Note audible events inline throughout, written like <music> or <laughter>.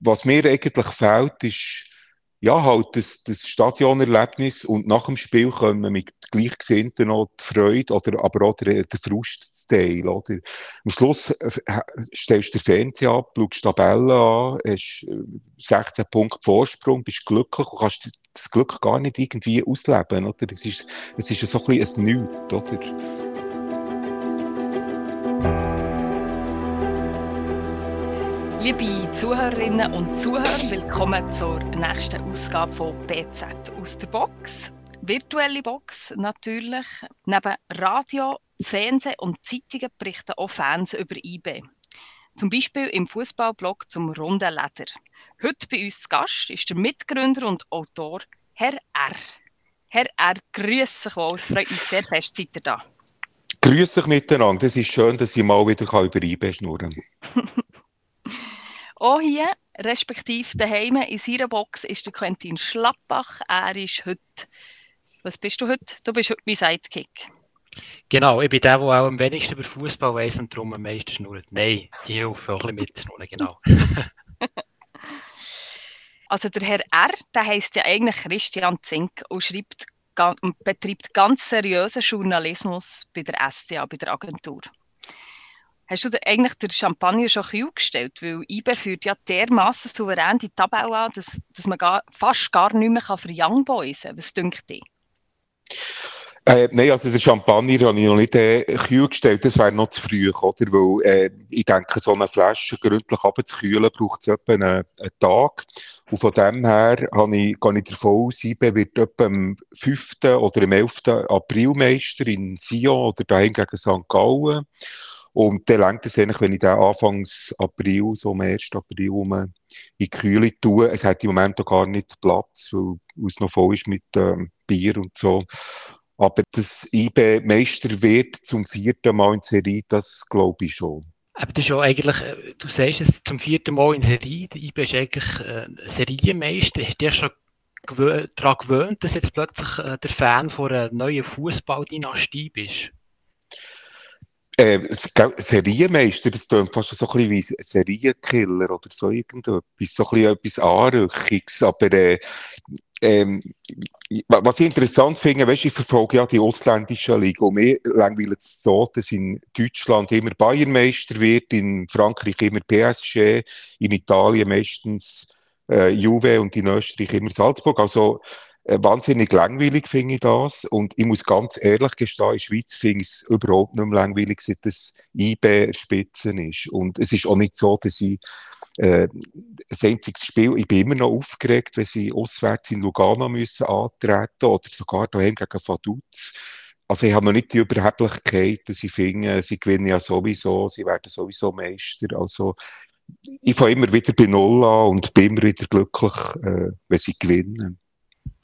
was mir eigentlich fehlt, ist, ja, halt das, das Stadionerlebnis und nach dem Spiel können mit Gleichgesinnten noch die Freude oder aber auch den, den Frust zu teilen. Oder? Am Schluss äh, stellst du den Fernseher ab, schaust die Tabelle an, hast 16 äh, Punkte Vorsprung, bist glücklich und kannst das Glück gar nicht irgendwie ausleben. Oder? Es ist, es ist so ein bisschen ein Nichts. Oder? Liebe Zuhörerinnen und Zuhörer, willkommen zur nächsten Ausgabe von BZ aus der Box. Virtuelle Box natürlich. Neben Radio, Fernsehen und Zeitungen berichten auch Fans über IB. Zum Beispiel im Fußballblog zum Runden Leder. Heute bei uns zu Gast ist der Mitgründer und Autor Herr R. Herr R, grüß dich wohl. Es freut mich sehr fest, seid ihr da. Grüß dich miteinander. Es ist schön, dass ich mal wieder über IB schnurren kann. <laughs> Auch hier, respektive daheim in seiner Box, ist der Quentin Schlappach. Er ist heute, was bist du heute? Du bist heute mein Sidekick. Genau, ich bin der, der auch am wenigsten über Fußball weiß und darum am meisten schnurrt. Nein, ich helfe auch ein bisschen mitzuschnurren, genau. <laughs> also der Herr R., der heisst ja eigentlich Christian Zink und schreibt und betreibt ganz seriösen Journalismus bei der SCA, bei der Agentur. Hast du eigentlich den Champagner schon kühl gestellt? Weil IBE führt ja dermaßen souverän die Tabelle an, dass, dass man gar, fast gar nicht mehr für Young Boys Was denkt ihr? Äh, nein, also der Champagner habe ich noch nicht äh, kühl gestellt, das wäre noch zu früh, oder? Weil äh, ich denke, so eine Flasche gründlich abzukühlen braucht es etwa einen, einen, Tag. Und von dem her habe ich, gehe ich davon aus, IBE wird etwa am 5. oder am 11. April Meister in Sion oder daheim gegen St. Gallen. Und dann längt es eigentlich, wenn ich den Anfangs April, so am 1. April, um in die Kühle tue. Es hat im Moment auch gar nicht Platz, weil es noch voll ist mit ähm, Bier und so. Aber dass IB Meister wird zum vierten Mal in Serie, das glaube ich schon. Aber das ist ja eigentlich, äh, du sagst es zum vierten Mal in Serie, der IB ist eigentlich äh, Serienmeister. Hast du dich schon daran gewöhnt, dass jetzt plötzlich äh, der Fan von einer neuen Fußballdynastie bist? Äh, Serienmeister, das klingt fast so ein bisschen wie Serienkiller oder so irgendetwas, so ein bisschen etwas Anrüchiges, aber äh, ähm, was ich interessant finde, weißt, ich verfolge ja die ausländische Liga und mir langweilt es so, dass in Deutschland immer Bayernmeister wird, in Frankreich immer PSG, in Italien meistens äh, Juve und in Österreich immer Salzburg, also wahnsinnig langweilig finde ich das. Und ich muss ganz ehrlich gestehen, in der Schweiz finde ich es überhaupt nicht mehr langweilig, seit das IB Spitzen ist. Und es ist auch nicht so, dass ich äh, das einzige Spiel, ich bin immer noch aufgeregt, wenn sie auswärts in Lugano müssen antreten oder sogar daheim gegen Vaduz. Also ich habe noch nicht die Überheblichkeit, dass ich finde, sie gewinnen ja sowieso, sie werden sowieso Meister. Also ich fange immer wieder bei Null an und bin immer wieder glücklich, äh, wenn sie gewinnen.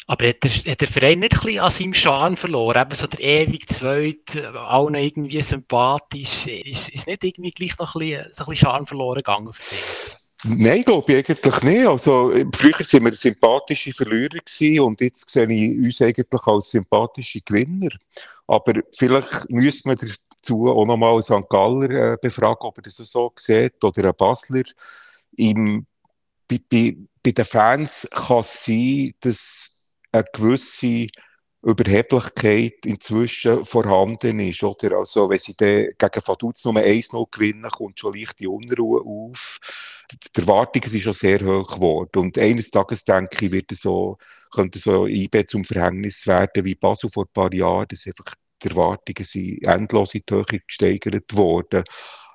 Aber hat der, hat der Verein nicht ein bisschen an seinem Charme verloren? Eben so der ewig Zweit, allen irgendwie sympathisch. Ist, ist nicht irgendwie gleich noch ein bisschen, so Charme verloren gegangen für dich? Nein, glaube ich eigentlich nicht. Also, früher waren wir sympathische Verlierer und jetzt sehe ich uns eigentlich als sympathische Gewinner. Aber vielleicht müsste man dazu auch nochmal einen St. Galler äh, befragen, ob er das so sieht, oder einen Basler. Im, bei, bei, bei den Fans kann es sein, dass eine gewisse Überheblichkeit inzwischen vorhanden ist. Oder? Also, wenn sie dann gegen Vaduz nur 1-0 gewinnen, kommt schon leicht die Unruhe auf. Die Erwartungen sind schon sehr hoch geworden. Und eines Tages, denke ich, wird so, könnte so IB zum Verhängnis werden, wie Basel vor ein paar Jahren. Das einfach, die Erwartungen sind endlos in die Höhe gesteigert worden.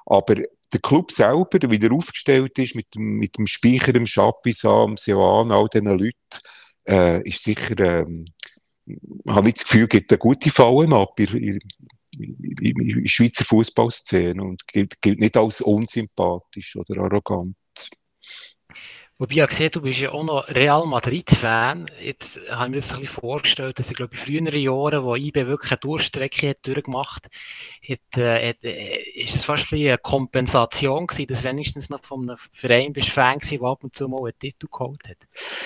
Aber der Club selber, wie er aufgestellt ist, mit dem, mit dem Speicher, dem dem Seoan, all diesen Leuten, äh, ist sicher, ähm, habe ich das Gefühl, gibt eine gute Fallen ab in, in Schweizer Fußballszene und gilt, gilt nicht als unsympathisch oder arrogant. Wobei ich gesehen du bist ja auch noch Real Madrid-Fan. Jetzt habe ich mir das ein bisschen vorgestellt, dass ich glaube, in früheren Jahren, wo IB wirklich eine Durchstrecke hat durchgemacht äh, hat, äh, ist es fast ein eine Kompensation gewesen, dass wenigstens noch von einem Verein bist Fan gewesen, der ab und zu mal einen Titel geholt hat?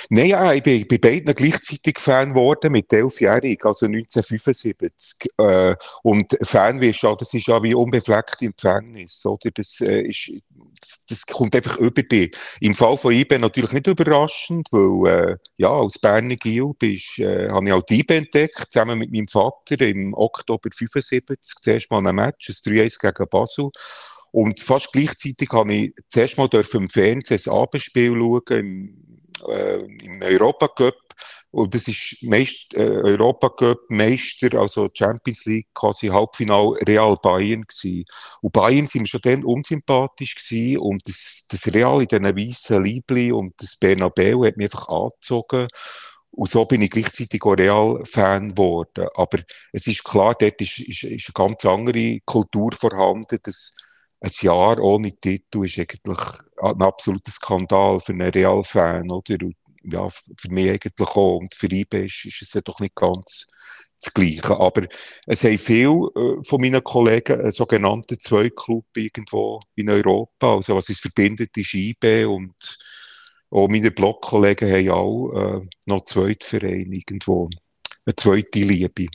Nein, ja, ich bin bei beiden gleichzeitig Fan geworden, mit elfjährig, also 1975. Äh, und Fan wirst du, das ist ja wie unbefleckt im Gefängnis, oder? Das, äh, ist, das, das kommt einfach über dich. Im Fall von IB natürlich nicht überraschend, weil äh, ja, als Berner Gil bist, äh, habe ich die IBE entdeckt, zusammen mit meinem Vater im Oktober 75, zuerst mal ein Match, ein 3-1 gegen Basel. Und fast gleichzeitig habe ich zuerst mal im Fernsehen ein Abendspiel schauen, im, äh, im Europacup und das ist meist, äh, Europacup Meister, also Champions League, quasi Halbfinal Real Bayern gewesen. Und Bayern sind schon dann unsympathisch gewesen und das, das Real in diesen weißen Liebli und das Bernabeu hat mich einfach angezogen. Und so bin ich gleichzeitig auch Real-Fan geworden. Aber es ist klar, dort ist, ist, ist eine ganz andere Kultur vorhanden. Das, ein Jahr ohne Titel ist eigentlich ein absoluter Skandal für einen Real-Fan, oder? Und ja, für mich eigentlich auch. Und für IB ist, ist es ja doch nicht ganz das Gleiche. Aber es haben viele äh, von meinen Kollegen einen sogenannten Zweitclub irgendwo in Europa. Also was es verbindet, ist IB und auch meine Blogkollegen haben auch äh, noch einen Zweitverein irgendwo. Eine zweite Liebe.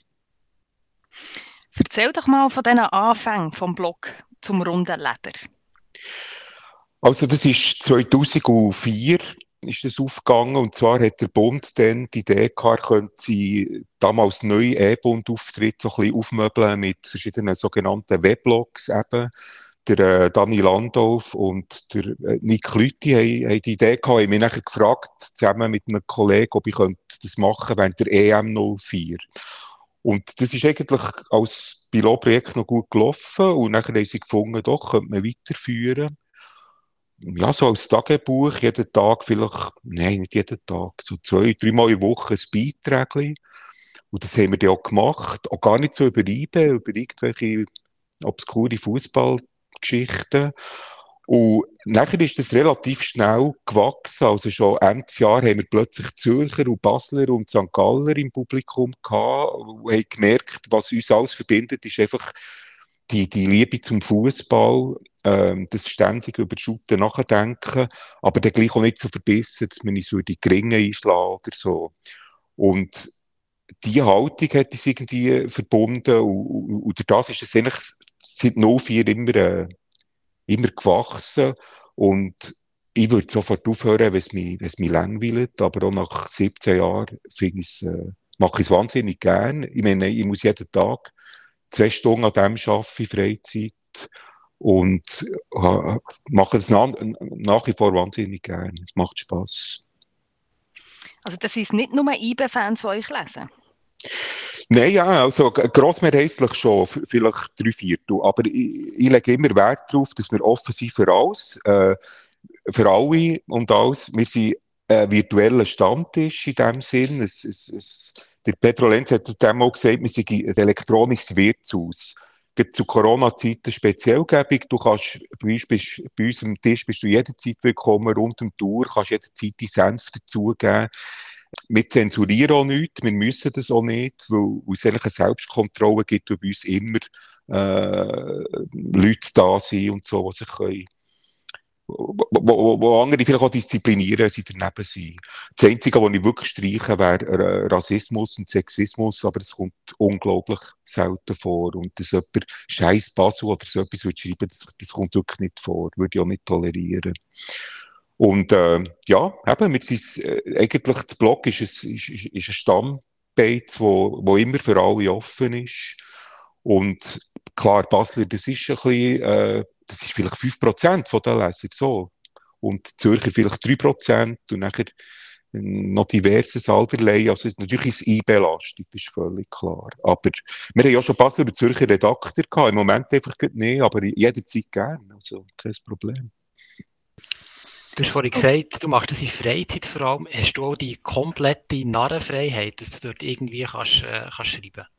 Erzähl doch mal von diesen Anfängen vom Blog zum runden Leder. Also das ist 2004 ist das aufgegangen. Und zwar hat der Bund dann die Idee gehabt, könnte sie damals neue E-Bund-Auftritt so ein bisschen aufmöbeln mit verschiedenen sogenannten Weblogs eben. Der äh, Dani Landolf und der äh, Nick Lüthi haben, haben die Idee gehabt, haben mich nachher gefragt, zusammen mit einem Kollegen, ob ich könnte das machen während der EM 04. Und das ist eigentlich als Pilotprojekt noch gut gelaufen und nachher haben sie gefunden, doch, könnte man weiterführen ja, so als Tagebuch, jeden Tag vielleicht, nein, nicht jeden Tag, so zwei, dreimal in der Woche ein Beitrag. Und das haben wir dann auch gemacht. Auch gar nicht so über IBE, über irgendwelche obskure Fußballgeschichten. Und nachher ist das relativ schnell gewachsen. Also schon Ende Jahr haben wir plötzlich Zürcher und Basler und St. Galler im Publikum gehabt und haben gemerkt, was uns alles verbindet, ist einfach die, die Liebe zum Fußball, ähm, das ständig über die Shooten nachdenken, aber dann gleich auch nicht so verbissen, dass man uns so die Gringe einschlagen oder so. Und diese Haltung hat uns irgendwie verbunden und, und, und das ist es eigentlich seit 04 immer, äh, immer gewachsen und ich würde sofort aufhören, wenn es mich, wenn es mich langweilt, aber auch nach 17 Jahren finde ich äh, mache ich es wahnsinnig gern. Ich meine, ich muss jeden Tag zwei Stunden an dem arbeite, Freizeit. Und äh, mache es nach, nach wie vor wahnsinnig gerne. Es macht Spass. Also das ist nicht nur IBE-Fans, die euch lesen? Nein, ja, also grossmehrheitlich schon, vielleicht drei Viertel. Aber ich, ich, lege immer Wert darauf, dass wir offen sind für alles, äh, für alle und alles. Wir sind ein virtueller Stammtisch in dem Sinn. Es, es, es, der Pedro Lenz hat es einmal gesagt, wir sind ein elektronisches Wirtshaus. Zu Corona-Zeiten speziell gäbig. Du kannst, bei uns, bist, bei uns am Tisch bist du jederzeit willkommen, rund um die Uhr, kannst jederzeit die Senf dazugeben. Wir zensurieren auch nichts, wir müssen das auch nicht, weil es eigentlich eine Selbstkontrolle gibt, wo bei uns immer äh, Leute da sind und so, die sich können wo, wo, andere vielleicht auch disziplinieren, sie daneben sind. Das Einzige, was ich wirklich streichen wäre Rassismus und Sexismus, aber es kommt unglaublich selten vor. Und dass jemand scheiß Basel oder so etwas schreiben das, das kommt wirklich nicht vor, würde ich auch nicht tolerieren. Und äh, ja, eben, wir sind, äh, eigentlich das Blog ist, ein, ist, ist ein Stammbeiz, wo, wo immer für alle offen ist. Und klar, Basler, das ist ein bisschen... Äh, das ist vielleicht 5% von den Lesern so. Und Zürcher vielleicht 3% und nachher noch diverses allerlei. Also natürlich ist es einbelastet, das ist völlig klar. Aber wir haben ja schon Basel über Zürcher Redakteur gehabt. Im Moment einfach nicht, aber jederzeit gerne. Also kein Problem. Du hast vorhin gesagt, du machst das in Freizeit vor allem. Hast du auch die komplette Narrenfreiheit, dass du dort irgendwie kannst, äh, kannst schreiben kannst?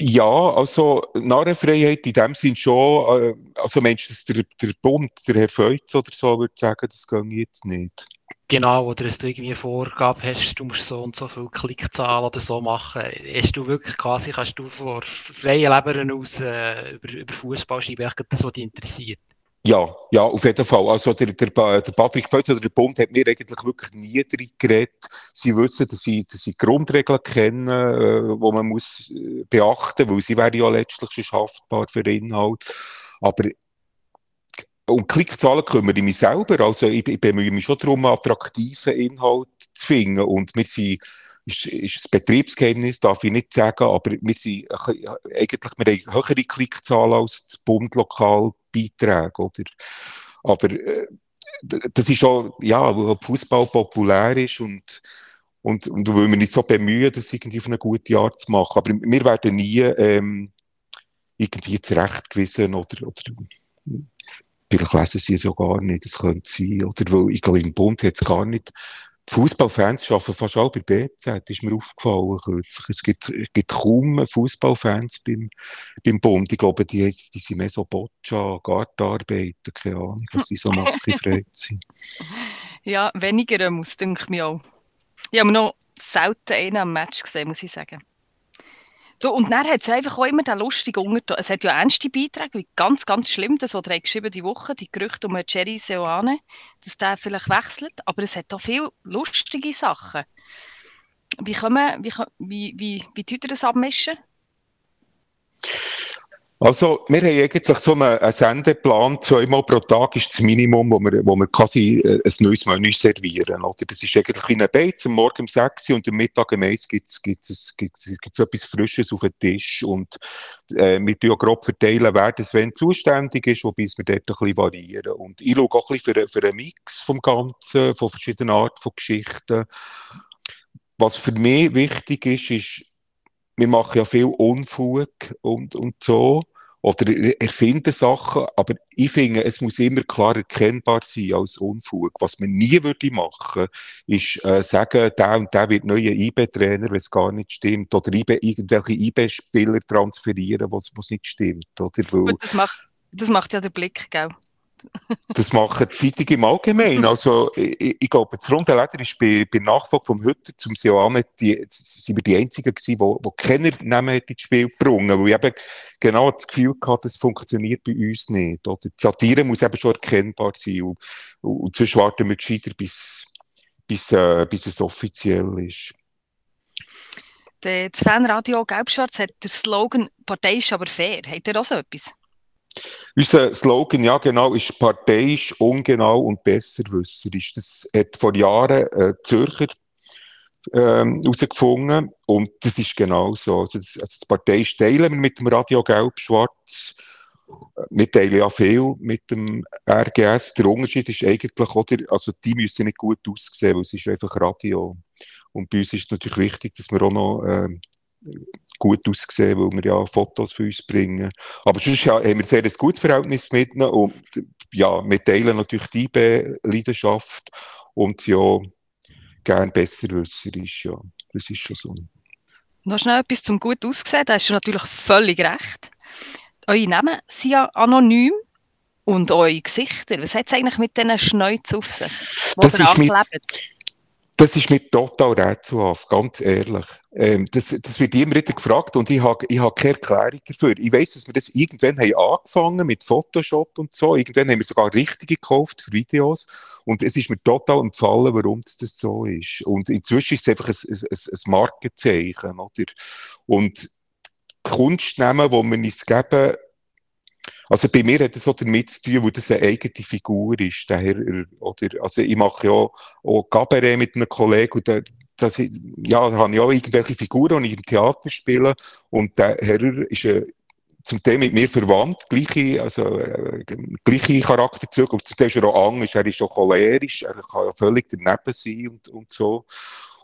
Ja, also Narrenfreiheit in dem Sinn schon, äh, also meinst dass der, der Bund, der Herr Feutz oder so, würde sagen, das geht jetzt nicht? Genau, oder dass du irgendwie eine Vorgabe hast, du musst so und so viel Klickzahlen oder so machen. Hast du wirklich quasi, kannst du vor freien Lebern aus äh, über, über Fußball schreiben, das, was dich interessiert? Ja, ja, auf jeden Fall. Also der, der, der Patrick Völz oder der Bund hat mir eigentlich wirklich nie drin geredet. Sie wissen, dass sie, dass sie Grundregeln kennen, äh, wo man muss äh, beachten, weil sie wären ja letztlich schon haftbar für Inhalt. Aber um Klickzahlen kümmere ich mich selber. Also ich, ich bemühe mich schon darum, attraktiven Inhalt zu finden. Und wir sind, ist, ist ein Betriebsgeheimnis, darf ich nicht sagen, aber wir sind eigentlich, wir haben höhere Klickzahlen als die Bund-Lokalbeiträge, oder? Aber äh, das ist schon, ja, weil Fußball populär ist und und, und weil wir nicht so bemühen, das irgendwie auf eine gute Art zu machen. Aber wir werden nie ähm, irgendwie zurechtgewiesen oder, oder vielleicht lesen sie es ja gar nicht, das könnte sein. Oder weil, ich glaube, im Bund hat es gar nicht. Fußballfans arbeiten fast alle bei BZ, ist mir aufgefallen kürzlich. Es gibt, es gibt kaum Fußballfans beim, beim Bund. Ich glaube, die, die sind mehr so Boccia, Gartenarbeiter, keine Ahnung, was die so machen <laughs> in Freizeit. Ja, weniger muss, denke ich mir auch. Ich habe noch selten einen am Match gesehen, muss ich sagen. Du, und dann hat es einfach auch immer den lustigen Unterton. Es hat ja ernste Beiträge, wie ganz, ganz schlimm, das, was er geschrieben die Woche, die Gerüchte um Jerry Seoane, dass der vielleicht wechselt. Aber es hat auch viele lustige Sachen. Wie, kommen, wie, wie, wie, wie tut ihr das abmischen? Also, wir haben eigentlich so einen, einen Sendeplan, zweimal pro Tag ist das Minimum, wo wir, wo wir quasi äh, ein neues Menü servieren. Oder? Das ist eigentlich in einem Beiz, am Morgen um 6 Uhr und am Mittag um 1 gibt es etwas Frisches auf den Tisch. Und äh, wir tun ja grob verteilen, wer das wenn zuständig ist, wobei wir dort ein bisschen variieren. Und ich schaue auch ein bisschen für, für einen Mix vom Ganzen, von verschiedenen Arten von Geschichten. Was für mich wichtig ist, ist, wir machen ja viel Unfug und, und so oder erfinden Sachen, aber ich finde, es muss immer klar erkennbar sein als Unfug. Was man nie würde machen, ist äh, sagen, der und der wird neuer IB-Trainer, wenn es gar nicht stimmt, oder IB, irgendwelche IB-Spieler transferieren, was nicht stimmt, oder? Weil, Gut, das macht, das macht ja der Blick, gell? Das machen die Zeitungen im Allgemeinen. <laughs> Also, ich, ich glaube, das Runde Leder ist bei, bei Nachfolge vom Hütter zum Sioane, die, sind wir die Einzigen gewesen, die, die keiner Namen ins Spiel gebrungen weil ich eben genau das Gefühl hatte, das funktioniert bei uns nicht. Oder? Die Satire muss eben schon erkennbar sein und, und, und sonst warten wir gescheiter, bis, bis, äh, bis es offiziell ist. Das Fanradio Gelbschwarz hat der Slogan «Partei ist aber fair». Habt ihr auch so etwas? Unser Slogan, ja genau, ist parteiisch, ungenau und besserwisserisch. Das hat vor Jahren äh, Zürcher ähm, herausgefunden und das ist genau so. Also das, also das parteiisch teilen wir mit dem Radio Gelb-Schwarz. Wir teilen ja viel mit dem RGS. Der Unterschied ist eigentlich, oder, also die müssen nicht gut aussehen, weil es ist einfach Radio. Und bei uns ist es natürlich wichtig, dass wir auch noch ähm, gut aussehen, weil wir ja Fotos für uns bringen. Aber sonst ja, haben wir sehr ein gutes Verhältnis mit ihnen und ja, wir teilen natürlich die leidenschaft und ja, gern besserwisserisch, ja. Das ist schon so. Noch schnell etwas zum gut aussehen, da hast du natürlich völlig recht. Eure Namen sind ja anonym und eure Gesichter. Was hat es eigentlich mit diesen Schnäuzen auf sich, die das ist mit, das ist mir total rätselhaft, ganz ehrlich. Ähm, das, das wird immer wieder gefragt und ich habe ich hab keine Erklärung dafür. Ich weiss, dass wir das irgendwann haben angefangen mit Photoshop und so. Irgendwann haben wir sogar richtige gekauft für Videos und es ist mir total empfallen, warum das, das so ist. Und inzwischen ist es einfach ein, ein, ein Markenzeichen. Oder? Und Kunstnamen, die wir uns geben, also bei mir hat es auch damit zu tun, weil das eine eigene Figur ist. Daher, oder, also ich mache ja auch Cabaret mit einem Kollegen und da, das, ja, da habe ich auch irgendwelche Figuren, die ich im Theater spiele und der Herr ist äh, zum Teil mit mir verwandt, gleiche, also, äh, gleiche Charakterzüge, und zum Teil ist er auch Angst, er ist auch cholerisch, er kann völlig daneben sein und, und so.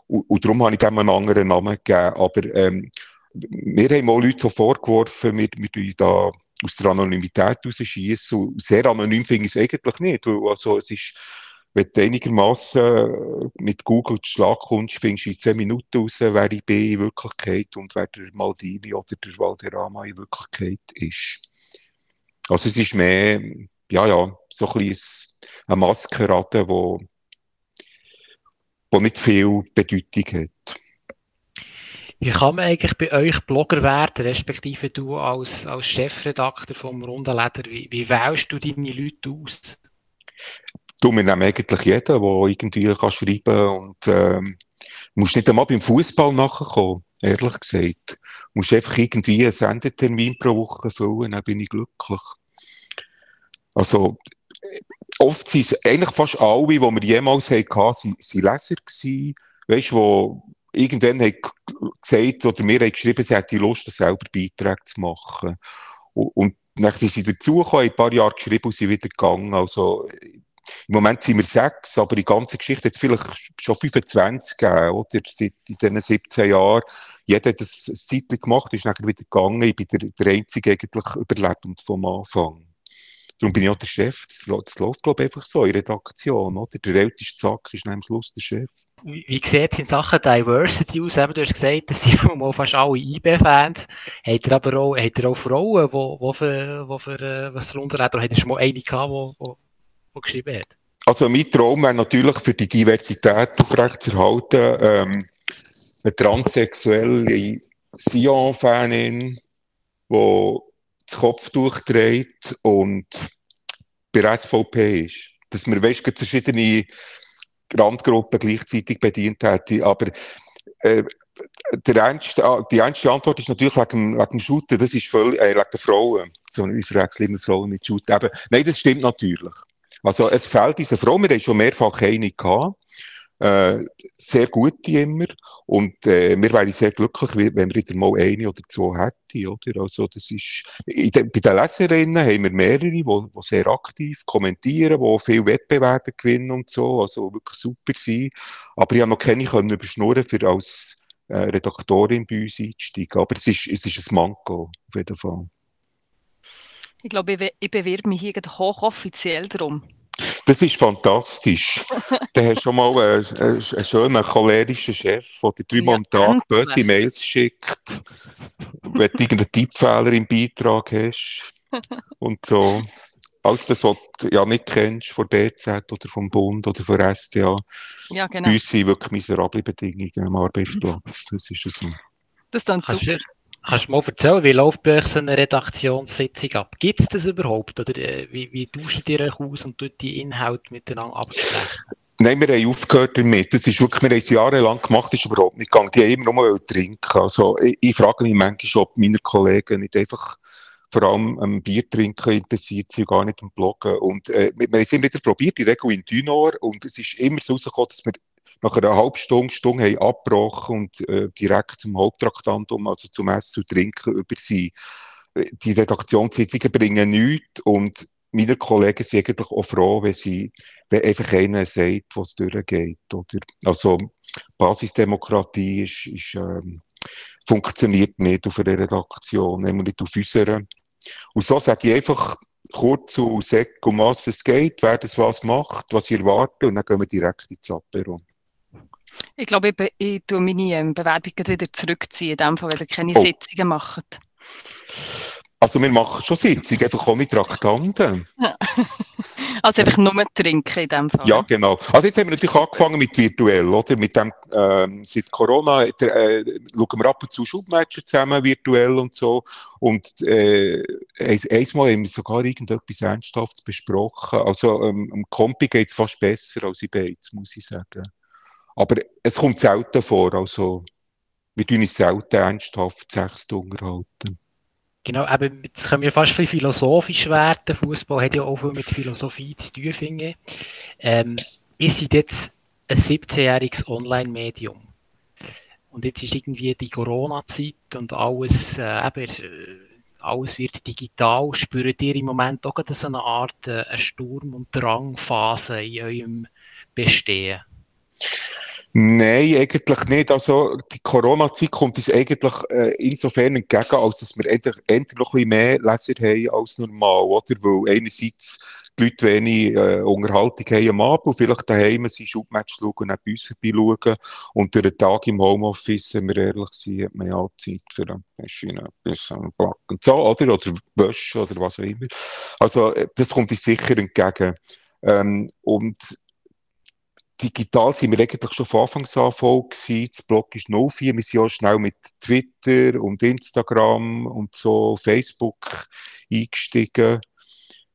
Und, und darum habe ich dem einen anderen Namen gegeben. Aber ähm, mir haben auch Leute so vorgeworfen, wir, wir da aus der Anonymität rausschießen. Sehr anonym finde ich es eigentlich nicht. Also, es ist, wenn du einigermaßen mit Google die Schlag kommst, findest du in 10 Minuten raus, wer ich bin in Wirklichkeit und wer der Maldini oder der Valderrama in Wirklichkeit ist. Also es ist mehr, ja, ja, so ein bisschen eine Maskerade, wo, wo nicht viel Bedeutung hat. Wie kann man eigentlich bei euch Blogger werden, respektive du als, als Chefredakteur vom Runden Leder? Wie, wie wählst du deine Leute aus? Du, wir nehmen eigentlich jeden, der irgendwie kann schreiben kann und ähm, musst nicht einmal beim Fußball nachkommen, ehrlich gesagt. Du musst einfach irgendwie einen Sendetermin pro Woche füllen, dann bin ich glücklich. Also, oft sind es eigentlich fast alle, die wir jemals hatten, sind, Leser gewesen, weißt, wo irgendwann haben gesagt oder mir haben geschrieben, sie hätten Lust, selber Beiträge zu machen. Und, sind sie dazugekommen, ein paar Jahre geschrieben und sind wieder gegangen. Also, im Moment sind wir sechs, aber die ganze Geschichte hat es vielleicht schon 25 gegeben, oder? Seit in diesen 17 Jahren. Jeder hat das Zeitlich gemacht, ist nachher wieder gegangen. Ich bin der, der Einzige eigentlich überlebend vom Anfang. Darum bin ich auch der Chef. Das, das läuft, glaube ich, einfach so in Redaktion. Oder? Der älteste Zack ist am Schluss der Chef. Wie, wie sieht es in Sachen Diversity aus? Eben, du hast gesagt, das sind <laughs> mal fast alle IB-Fans. Habt ihr aber auch, habt ihr auch Frauen, die, die für, die für äh, was darunter hat? Oder habt ihr schon mal eine gehabt, die geschrieben hat? Also mein Traum wäre natürlich für die Diversität aufrechtzuerhalten, ähm, eine transsexuelle Sion-Fanin, die das Kopftuch trägt und bei der SVP ist. Dass man, weißt, verschiedene Randgruppen gleichzeitig bedient hätte. Aber äh, der ernste, die ernste Antwort ist natürlich wegen, wegen dem Shooten. Das ist völlig, äh, wegen der Frauen. So, ich verwechsel immer Frauen mit Shooten. Aber, nein, das stimmt natürlich. Also, es fehlt diese Frau. Wir haben schon mehrfach eine gehabt. Äh, sehr gute immer. Und äh, wir wären sehr glücklich, wenn wir wieder mal eine oder zwei hätten. Oder? Also das ist, de, bei den Leserinnen haben wir mehrere, die, die sehr aktiv kommentieren, die viel Wettbewerbe gewinnen und so, also wirklich super sind. Aber ich habe noch keine können überschnurren, für als äh, Redaktorin bei uns einzusteigen. Aber es ist, es ist ein Manko, auf jeden Fall. Ich glaube, ich, ich bewerbe mich hier hochoffiziell darum. Das ist fantastisch. da hast du schon mal einen, einen, einen schönen cholerischen Chef, der dir dreimal am Tag böse Mails schickt, wenn du irgendeinen Tippfehler im Beitrag hast <laughs> und so. Alles das, was du ja nicht kennst von BZ oder vom Bund oder von STA. Ja, genau. Bei uns sind wirklich miserable Bedingungen am Arbeitsplatz. Das ist so. Das ist dann super. Kannst du mal erzählen, wie läuft bei euch so eine Redaktionssitzung ab? Gibt es das überhaupt? Oder äh, wie, wie tauscht ihr euch aus und tut die Inhalte miteinander absprechen? Nein, wir haben aufgehört damit. Das ist wirklich, wir haben es jahrelang gemacht, ist überhaupt nicht gegangen. Die haben immer nur trinken. Also, ich, ich, frage mich manchmal, ob meine Kollegen nicht einfach vor allem am Bier trinken interessiert sind, gar nicht am Bloggen. Und äh, wir, wir haben es immer wieder probiert, die Regel in Dünor, und es ist immer so rausgekommen, dass wir nach einer halben Stunde, Stunde haben abgebrochen und äh, direkt zum Haupttraktantum, also zum Essen und Trinken über sie. Die Redaktionssitzungen bringen nichts und meine Kollegen sind eigentlich auch froh, wenn sie, wenn einfach einer sagt, was durchgeht, oder? Also, Basisdemokratie ist, ist ähm, funktioniert nicht auf einer Redaktion, nämlich nicht auf unserer. Und so sage ich einfach kurz und sag, um was es geht, wer das was macht, was ich erwarte, und dann gehen wir direkt ins Apero. Ich glaube, ich, ich tue meine ähm, Bewerbung wieder zurückziehen, in dem Fall, weil ihr keine oh. Sitzungen macht. Also wir machen schon Sitzungen, einfach auch mit Traktanten. <laughs> also einfach nur trinken in dem Fall. Ja, genau. Also jetzt haben wir natürlich angefangen mit virtuell, oder? Mit dem, ähm, seit Corona äh, schauen wir ab und zu Schubmatcher zusammen, virtuell und so. Und äh, einmal haben wir sogar irgendetwas Ernsthaftes besprochen. Also ähm, Kompi geht es fast besser als in Beiz, muss ich sagen. Aber es kommt selten vor, also wir tun uns selten ernsthaft sechs unterhalten. Genau, aber jetzt können wir fast ein philosophisch werden. Fußball hat ja auch viel mit Philosophie zu tun, finde ich. Ähm, ihr seid jetzt ein 17-jähriges Online-Medium. Und jetzt ist irgendwie die Corona-Zeit und alles, äh, eben, äh, alles wird digital. Spürt ihr im Moment auch so eine Art äh, eine Sturm- und Drangphase in eurem Bestehen? Nein, eigentlich nicht. Also, die Corona-Zeit kommt uns eigentlich äh, insofern entgegen, als dass wir endlich, endlich noch ein bisschen mehr Leser haben als normal, oder? Weil einerseits die Leute wenig äh, Unterhaltung haben am Abend vielleicht daheim sind Schubmatch schauen und bei uns vorbeischauen. Und durch den Tag im Homeoffice, wenn wir ehrlich sind, hat man ja auch Zeit für ein bisschen etwas backen. So, oder? Oder Wäsche oder was auch immer. Also, äh, das kommt uns sicher entgegen. Ähm, und digital sind wir eigentlich schon von Anfang an voll gewesen. Das Blog ist 04. Wir sind auch schnell mit Twitter und Instagram und so Facebook eingestiegen.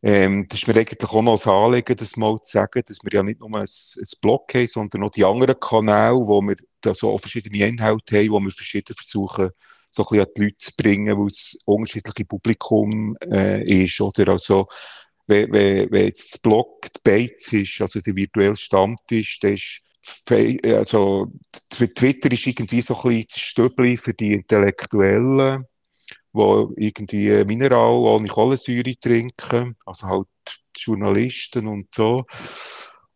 Ähm, das ist mir eigentlich auch noch ein Anliegen, das mal zu sagen, dass wir ja nicht nur ein, ein Blog haben, sondern auch die anderen Kanäle, wo wir da so verschiedene Inhalte haben, wo wir verschiedene versuchen, so ein bisschen an die Leute zu bringen, weil es unterschiedliche Publikum äh, ist. Oder? Also, wenn, wenn, wenn jetzt das Blog die Beiz ist, also der virtuelle Stammtisch, dann ist also Twitter ist irgendwie so ein bisschen das Stöbli für die Intellektuellen, die irgendwie Mineral ohne Kohlensäure trinken, also halt Journalisten und so.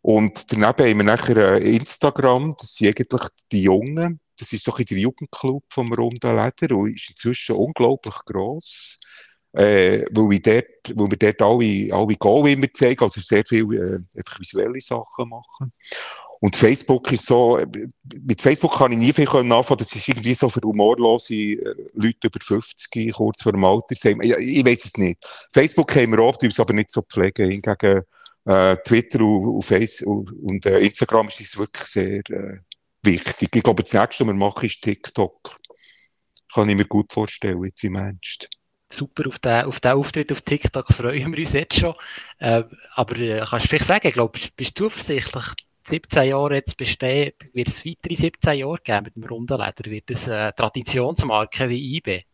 Und daneben haben wir nachher Instagram, das sind eigentlich die Jungen, das ist so ein der Jugendclub vom Runden Leder und ist inzwischen unglaublich gross. Äh, weil, wir dort, weil wir dort alle, alle Go immer zeigen, also sehr viele äh, visuelle Sachen machen. Und Facebook ist so, mit Facebook kann ich nie viel anfangen, das ist irgendwie so für humorlose äh, Leute über 50, kurz vor dem Alter. Ich, ich weiß es nicht. Facebook haben wir auch, die aber nicht so pflegen. Hingegen äh, Twitter und, und, Facebook und äh, Instagram ist es wirklich sehr äh, wichtig. Ich glaube, das nächste, was wir machen, ist TikTok. Kann ich mir gut vorstellen, jetzt im Ernst. Super, auf den, auf den Auftritt auf TikTok freuen wir uns jetzt schon. Äh, aber äh, kannst du vielleicht sagen, glaube, bist du zuversichtlich, 17 Jahre jetzt bestehen, wird es weitere 17 Jahre geben mit dem Rundenleder? Wird es eine Traditionsmarke wie IB?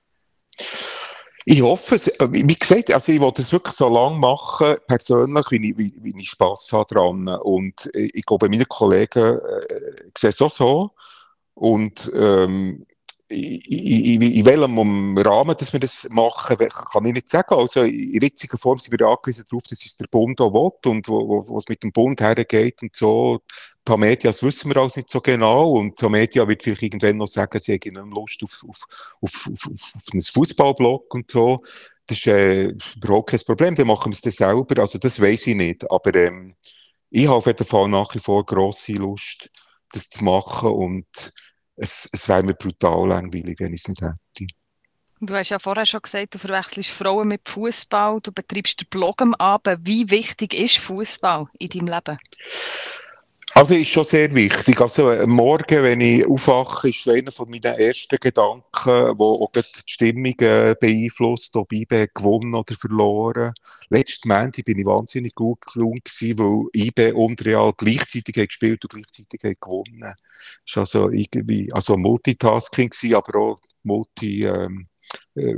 Ich hoffe es. Äh, wie gesagt, also ich wollte es wirklich so lange machen, persönlich, wie ich, wie, wie ich Spass habe dran. Und äh, ich glaube, meine Kollegen äh, sehen es auch so. Und ähm, in, in, welchem Rahmen dass wir das machen, kann ich nicht sagen. Also in jetziger Form sind wir angewiesen darauf, dass es der Bund auch will und wo, wo, es mit dem Bund hergeht und so. Die Medias wissen wir alles nicht so genau und die Media wird vielleicht irgendwann noch sagen, sie haben Lust auf, auf, auf, auf, auf einen Fußballblock und so. Das ist äh, überhaupt kein Problem, dann machen wir es dann selber. Also das weiß ich nicht, aber ähm, ich habe auf jeden Fall nach wie vor grosse Lust, das zu machen und es, es wäre mir brutal langweilig, wenn ich es nicht hätte. Du hast ja vorher schon gesagt, du verwechselst Frauen mit Fußball, du betreibst den Blog am Abend. Wie wichtig ist Fußball in deinem Leben? Also ist schon sehr wichtig. Also äh, morgen, wenn ich aufwache, ist einer von meinen ersten Gedanken, wo auch die Stimmung äh, beeinflusst, ob IB gewonnen oder verloren. Letzten Montag bin ich wahnsinnig gut gelungen weil IB und Real gleichzeitig gespielt und gleichzeitig gewonnen. Das war also irgendwie, also Multitasking aber auch multi, ähm, äh,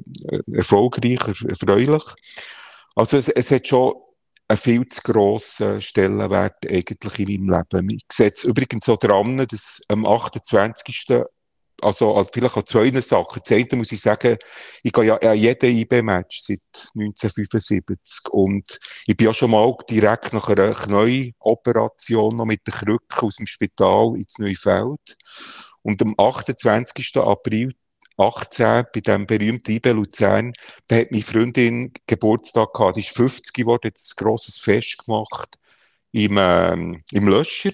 erfolgreich, erfreulich. Also es, es hat schon einen viel zu grossen Stellenwert eigentlich in meinem Leben. Ich sehe es übrigens so dran, dass am 28. Also, also vielleicht an zwei Sachen. Das eine muss ich sagen, ich gehe ja an jeden IB-Match seit 1975 und ich bin ja schon mal direkt nach einer Knäuoperation noch mit der Krücke aus dem Spital ins Neufeld. Und am 28. April 18 bei dem berühmten IB Luzern, da hat meine Freundin Geburtstag gehabt. Die ist 50 geworden, hat ein grosses Fest gemacht im, ähm, im Löscher.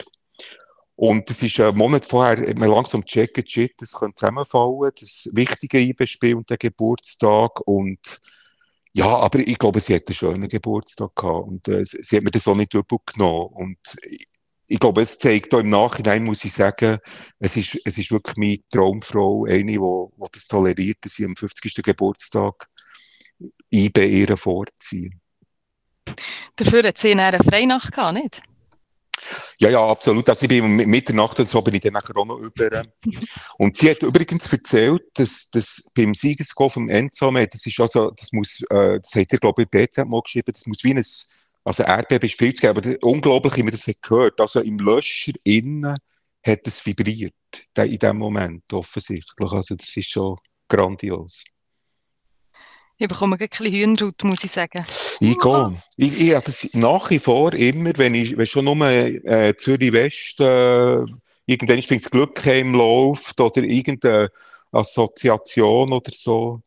Und das ist ein Monat vorher, hat man langsam checken, shit, das könnte zusammenfallen, das wichtige IB-Spiel und der Geburtstag. Und ja, aber ich glaube, sie hat einen schönen Geburtstag gehabt und äh, sie hat mir das auch nicht übel genommen. Und ich glaube, es zeigt auch im Nachhinein, muss ich sagen, es ist, es ist wirklich meine Traumfrau, eine, die, die das toleriert, dass sie am 50. Geburtstag IB ihre vorziehen. Dafür hat sie eine Freinacht gehabt, nicht? Ja, ja, absolut. Also ich bin Mitternacht und so bin ich dann nachher auch noch über. <laughs> und sie hat übrigens erzählt, dass, dass beim Siegesgoal vom Enzome, das ist also, das muss, äh, das hat ihr, glaube ich, BZ mal geschrieben, das muss wie ein also Erdbeben ist viel zu geben, aber unglaublich, wie man das gehört. Also im Löscher innen hat es vibriert, in dem Moment offensichtlich. Also das ist schon grandios. Ich bekomme ein bisschen Hühnerhaut, muss ich sagen. Ich gehe. Ich, ich habe das nach wie vor immer, wenn ich wenn schon nur äh, Zürich West äh, irgendwann das Glück läuft oder irgendeine Assoziation oder so,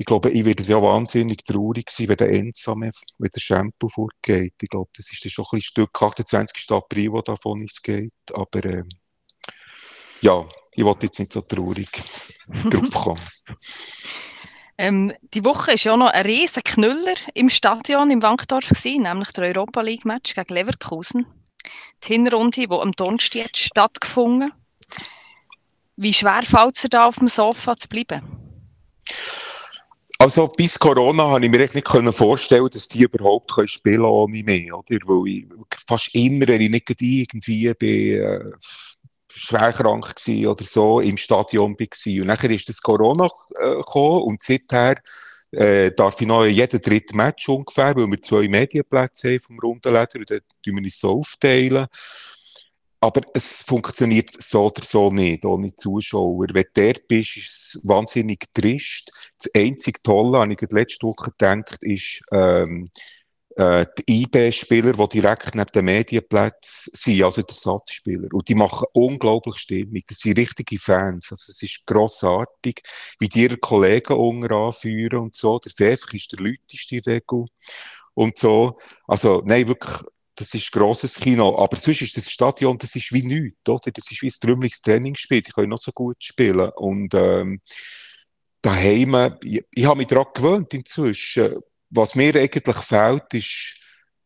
ich glaube, ich werde ja wahnsinnig traurig sein, wenn der Ensame, wenn der Shampoo vorgeht. Ich glaube, das ist dann schon ein Stück 28. April, wo davon es geht. Aber äh, ja, ich wollte jetzt nicht so traurig <laughs> drauf kommen. Ähm, die Woche war ja noch ein riesen Knüller im Stadion im Wankdorf, gewesen, nämlich der Europa League Match gegen Leverkusen. Die Hinrunde, die am Donnerstag stattgefunden Wie schwer fällt es dir da auf dem Sofa zu bleiben? Also bis Corona habe ich mir echt nicht vorstellen, dass die überhaupt können spielen ohne mich, oder? Weil ich fast immer, wenn ich nicht irgendwie bin, äh, schwer krank oder so, im Stadion war. Und nachher ist das Corona äh, gekommen und seither äh, darf ich noch jeden dritten Match ungefähr, weil wir zwei Medienplätze haben vom Rundenleder und dann tun wir uns so aufteilen. Aber es funktioniert so oder so nicht, ohne Zuschauer. Wenn du dort bist, ist es wahnsinnig trist. Das einzige Tolle, habe ich letzte Woche gedacht, ist, ähm, äh, die IB-Spieler, die direkt neben dem Medienplatz sind, also der Satzspieler. Und die machen unglaublich Stimmung. Das sind richtige Fans. Also es ist grossartig, wie die ihre Kollegen unten anführen und so. Der Pfeff ist der Lüteste in der Regel. Und so. Also, nein, wirklich, das ist grosses Kino. Aber sonst ist das Stadion, das ist wie nichts, oder? Das ist wie ein trümmeliges Trainingsspiel. Die können noch so gut spielen. Und, ähm, daheim, ich, ich habe mich daran gewöhnt inzwischen was mir eigentlich fehlt, ist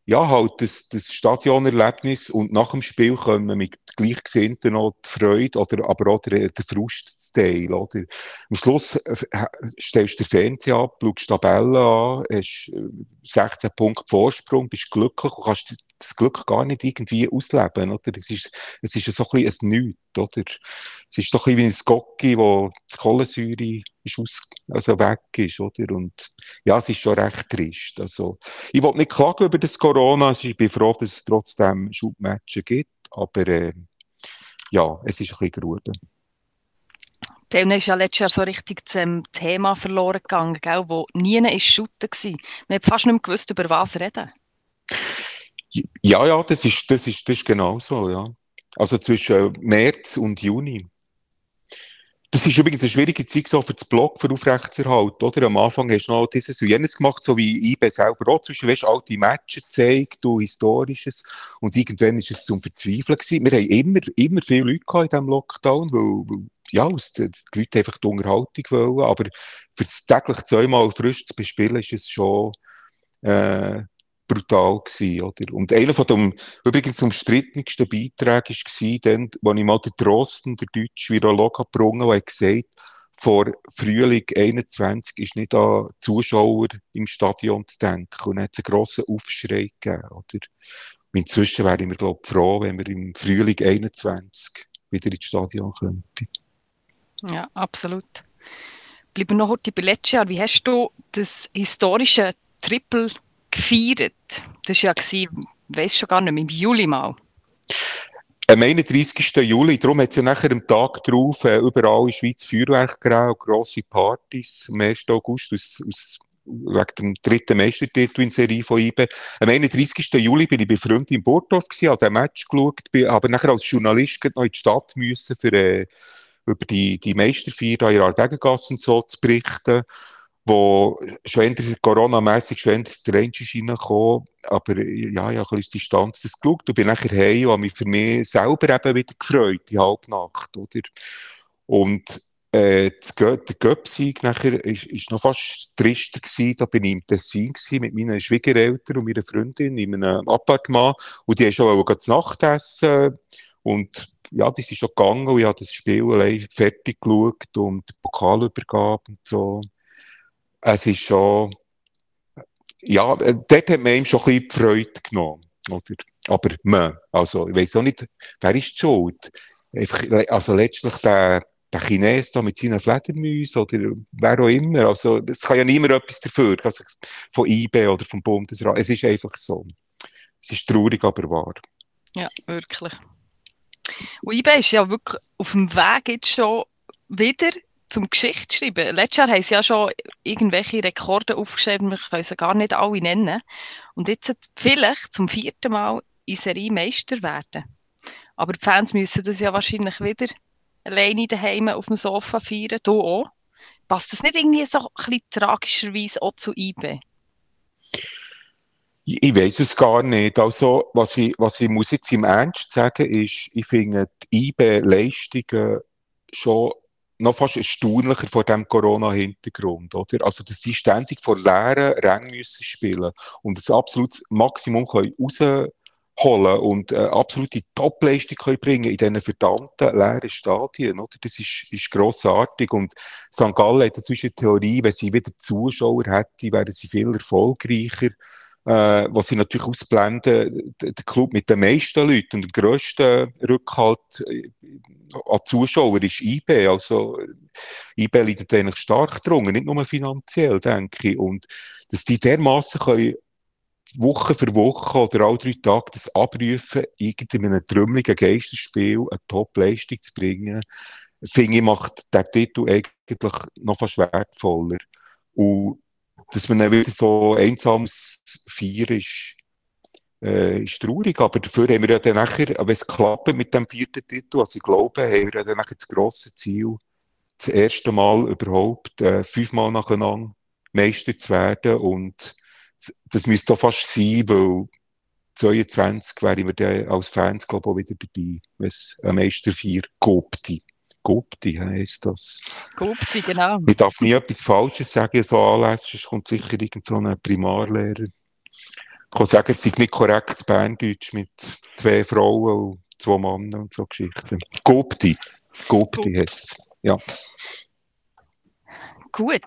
ja, halt das, das Stadionerlebnis und nach dem Spiel können wir mit Gleichgesinnten noch die Freude oder aber auch der, der Frust teilen. Oder? Am Schluss äh, stellst du den Fernseher ab, schaust die Tabelle an, hast 16 äh, Punkte Vorsprung, bist glücklich und kannst das Glück gar nicht irgendwie ausleben. Oder? Es, ist, es ist so ein bisschen ein Nichts. Oder? Es ist doch ein bisschen wie ein Gocki, wo die Kohlensäure ist aus, also weg ist. Oder? Und ja, es ist schon recht trist. Also, ich will nicht klagen über das Corona. Also, ich bin froh, dass es trotzdem Schubmatchen gibt. Aber äh, ja, es ist ein bisschen gerufen. Dem ist ja letztes Jahr so richtig zum Thema verloren gegangen, gell, wo nie ist Schutten war. Man hat fast nicht mehr gewusst, über was reden. Ja, ja, das ist, das ist, das ist genau so, ja. Also zwischen März und Juni. Das ist übrigens eine schwierige Zeit so für das Blog für aufrechtzuerhalten, oder? Am Anfang hast du noch dieses und jenes gemacht, so wie IB selber auch. Zwischen, weißt, alte Matches gezeigt, du Historisches. Und irgendwann ist es zum Verzweifeln gewesen. Wir haben immer, immer viele Leute gehabt in diesem Lockdown, weil, weil ja, die Leute einfach die Unterhaltung wollen. Aber für das täglich zweimal frisch zu bespielen, ist es schon, äh, brutal gewesen, oder? Und einer von dem, übrigens umstrittensten Beiträgen war dann, wo ich mal den Drosten, der deutsche Virologe, gebrungen habe, gesagt vor Frühling 21 ist nicht an Zuschauer im Stadion zu denken. Und dann hat es einen grossen Aufschrei gegeben, oder? Und inzwischen wäre ich mir, glaube froh, wenn wir im Frühling 21 wieder ins Stadion könnten. Ja, absolut. Bleiben noch heute bei letztes Jahr. Wie hast du das historische Triple gefeiert? Das war ja, weiß schon gar nicht im Juli mal. Am 31. Juli, darum hat es ja nachher am Tag darauf äh, überall in der Schweiz Feuerwerk gegeben, grosse Partys. Am 1. August aus, aus, wegen dem dritten Meistertitel in Serie von IBE. Am 31. Juli bin ich bei Freunden in gewesen, habe den Match geschaut, bin, aber nachher als Journalist noch in die Stadt müssen, für, äh, über die, die Meisterfeier in der Gegengasse und so zu berichten wo schon endlich Corona-mässig endlich das Range ist reingekommen. Aber ja, ich habe ein bisschen Distanz das geschaut und bin nachher heim und habe mich für mich selber eben wieder gefreut, die Halbnacht, oder? Und äh, der Göpsieg nachher ist, ist noch fast trister gewesen. Da bin ich im Tessin gewesen, mit meinen Schwiegereltern und meiner Freundin in einem Appartement und die schon das Nachtessen und ja, die sind schon gegangen und ich habe das Spiel allein fertig geschaut und Pokalübergabe und so es ist schon, ja, dort hat man ihm schon ein bisschen die Freude genommen. Oder? Aber man, also ich weiß auch nicht, wer ist die Schuld? Also letztlich der, der Chines da mit seinen Fledermäusen oder wer auch immer. Also es kann ja niemand etwas dafür, also von IB oder vom Bundesrat. Es ist einfach so. Es ist traurig, aber wahr. Ja, wirklich. Und IB ist ja wirklich auf dem Weg jetzt schon wieder zum Geschichtsschreiben. Letztes Jahr haben sie ja schon irgendwelche Rekorde aufgeschrieben, wir können sie gar nicht alle nennen. Und jetzt vielleicht zum vierten Mal in Serie Meister werden. Aber die Fans müssen das ja wahrscheinlich wieder alleine daheim auf dem Sofa feiern. Du auch. Passt das nicht irgendwie so ein bisschen tragischerweise auch zu IB? Ich weiß es gar nicht. Also, was ich, was ich muss jetzt im Ernst sagen, ist, ich finde die IB-Leistungen schon noch fast erstaunlicher vor dem Corona-Hintergrund, oder? Also, dass die ständig vor leeren Rängen müssen spielen und das absolutes Maximum können rausholen und äh, absolute Topleistung können bringen in diesen verdammten leeren Stadien, oder? Das ist, ist grossartig und St. Gallen hat inzwischen Theorie, wenn sie wieder Zuschauer hätte, wären sie viel erfolgreicher. Äh, was sie natürlich ausblenden, der Club mit den meisten Leuten und dem grössten Rückhalt äh, an Zuschauern ist IB. Also, IB leidet eigentlich stark drunter, nicht nur finanziell, denke ich. Und dass die dermassen können Woche für Woche oder alle drei Tage das abrufen, irgendwie in einem trümmeligen Geisterspiel eine Top-Leistung zu bringen, finde ich, macht der Titel eigentlich noch fast wertvoller. Und dass man dann wieder so einsames Vier ist, äh, ist traurig. Aber dafür haben wir ja dann nachher, wenn es klappt mit dem vierten Titel, also ich glaube, haben wir ja dann nachher das grosse Ziel, das erste Mal überhaupt äh, fünfmal nacheinander Meister zu werden. Und das müsste doch fast sein, weil 22 wären wir dann als Fans, glaube ich, auch wieder dabei, wenn es ein Meister 4 Gopti. Gopti heisst das. Gopti, genau. Ich darf nie etwas Falsches sagen, so anlässlich, sonst kommt sicher irgend so ein Primarlehrer. Ich kann sagen, es sei nicht korrekt, das Berndeutsch mit zwei Frauen und zwei Männern und so Geschichten. Gopti. Gopti heisst es, ja. Gut.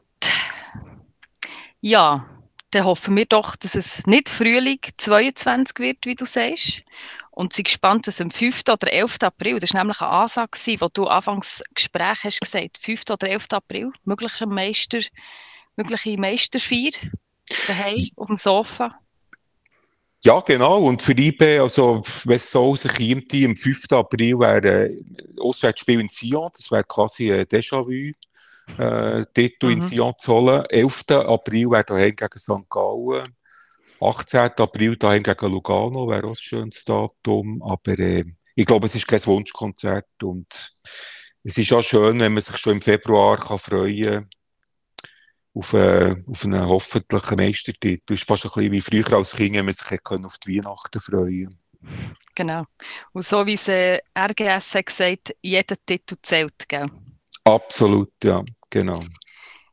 Ja, dann hoffen wir doch, dass es nicht Frühling 22 wird, wie du sagst. Und sind gespannt, dass am 5. oder 11. April, das war nämlich eine Ansage, wo du anfangs Gespräch hast gesagt, 5. oder 11. April, mögliche Meister, mögliche Meisterfeier, daheim auf dem Sofa. Ja, genau. Und für IB, also, wenn es so sich am 5. April wäre ein Auswärtsspiel in Sion, das wäre quasi ein Déjà-vu äh, Titel mhm. in Sion zu holen. 11. April wäre daheim gegen St. Gallen. 18. April daheim gegen Lugano wäre auch ein schönes Datum. Aber äh, ich glaube, es ist kein Wunschkonzert. Und es ist auch schön, wenn man sich schon im Februar kann freuen auf, äh, auf einen hoffentlichen Meistertitel. Es ist fast ein bisschen wie früher als Kind, wenn man sich auf die Weihnachten freuen Genau. Und so wie es äh, RGS hat gesagt, jeder Titel zählt, gell? Absolut, ja. Genau.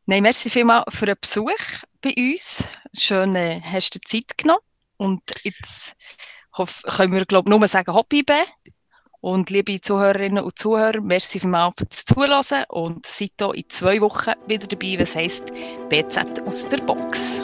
Nein, merci vielmals für den Besuch bei uns. Schön, äh, hast du Zeit genommen. Und jetzt hoff, können wir, glaube ich, nur sagen Hobby Und liebe Zuhörerinnen und Zuhörer, merci vielmals fürs Zuhören und seid hier in zwei Wochen wieder dabei, was heisst BZ aus der Box.